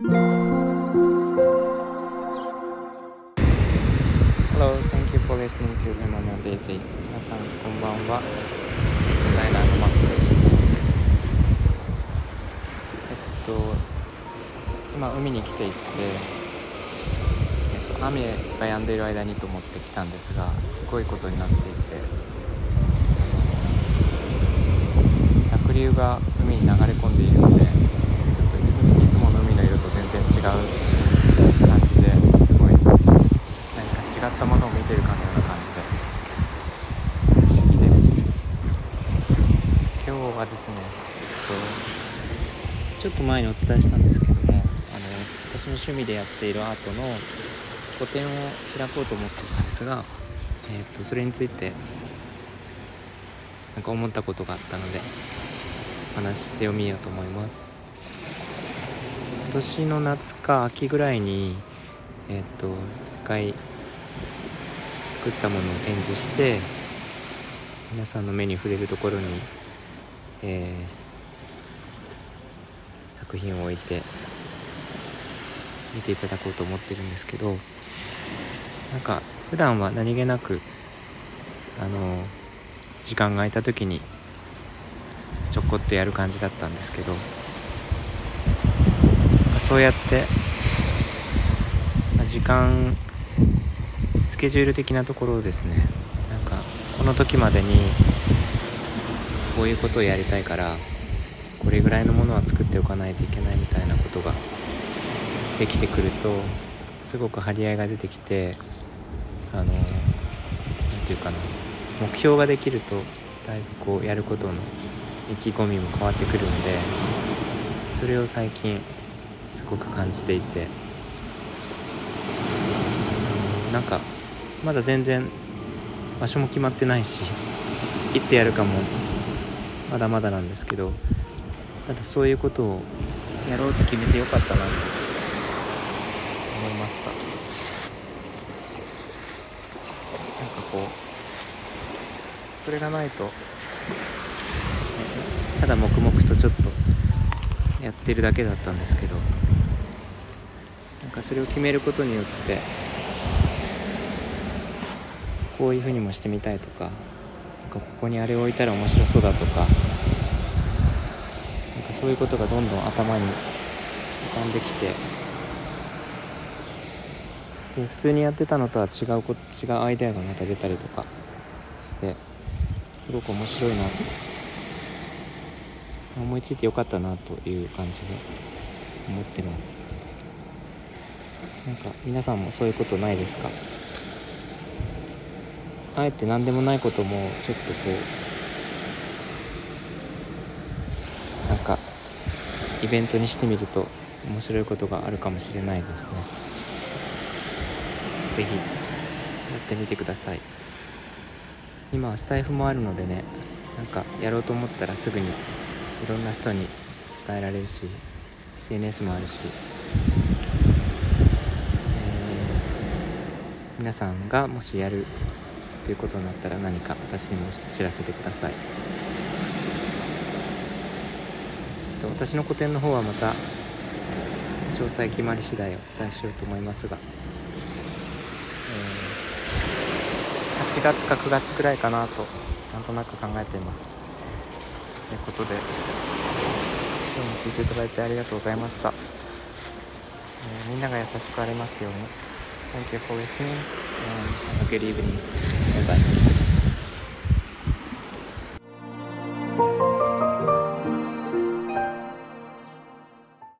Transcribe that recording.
Hello, thank you for listening to Lemon and Daisy. 皆さんこんばんは。デザイナーのマックです。えっと今海に来ていて、えっと、雨が止んでいる間にと思って来たんですがすごいことになっていて濁流が海に流れ込んでいるのでちょっといつもの海の色と全然違う感じですごい何か違ったものを見てるかのような感じで。不思議です。今日はですね、えっと、ちょっと前にお伝えしたんですけどもあの私の趣味でやっているアートの個展を開こうと思っていたんですが、えっと、それについてなんか思ったことがあったので話してみようと思います。今年の夏か秋ぐらいにえっ、と一回作ったものを展示して皆さんの目に触れるところに、えー作品を置いて見ていただこうと思ってるんですけどなんか普段は何気なくあの時間が空いた時にちょこっとやる感じだったんですけどそうやってまあ時間スケジュール的なところをですねなんかこの時までにこういうことをやりたいからこれぐらいのものは作っておかないといけないみたいなことができてくるとすごく張り合いが出てきてあの何て言うかな目標ができるとだいぶこうやることの意気込みも変わってくるんでそれを最近すごく感じていて。なんかまだ全然場所も決まってないしいつやるかもまだまだなんですけどただそういうことをやろうと決めてよかったなと思いました。なんかこうそれがないとただ黙々とちょっとやってるだけだったんですけどかそれを決めることによってこういうふうにもしてみたいとかなんかここにあれを置いたら面白そうだとかなんかそういうことがどんどん頭に浮かんできてで普通にやってたのとは違うこ違うアイデアがまた出たりとかしてすごく面白いなと思いついてよかったなという感じで思ってます。なんか皆さんもそういうことないですか？あえて何でもないこともちょっとこうなんかイベントにしてみると面白いことがあるかもしれないですね。是非やってみてください。今はスタイフもあるのでねなんかやろうと思ったらすぐにいろんな人に伝えられるし SNS もあるし、えー皆さんがもしやるということになったら何か私にも知らせてください。えっと私の個展の方はまた詳細決まり次第お伝えしようと思いますが、え8月か9月くらいかなとなんとなく考えています。ということで今日も聞いていただいてありがとうございました、えーみんなが優しくありますように。Thank you for listening and have a good evening. Bye bye.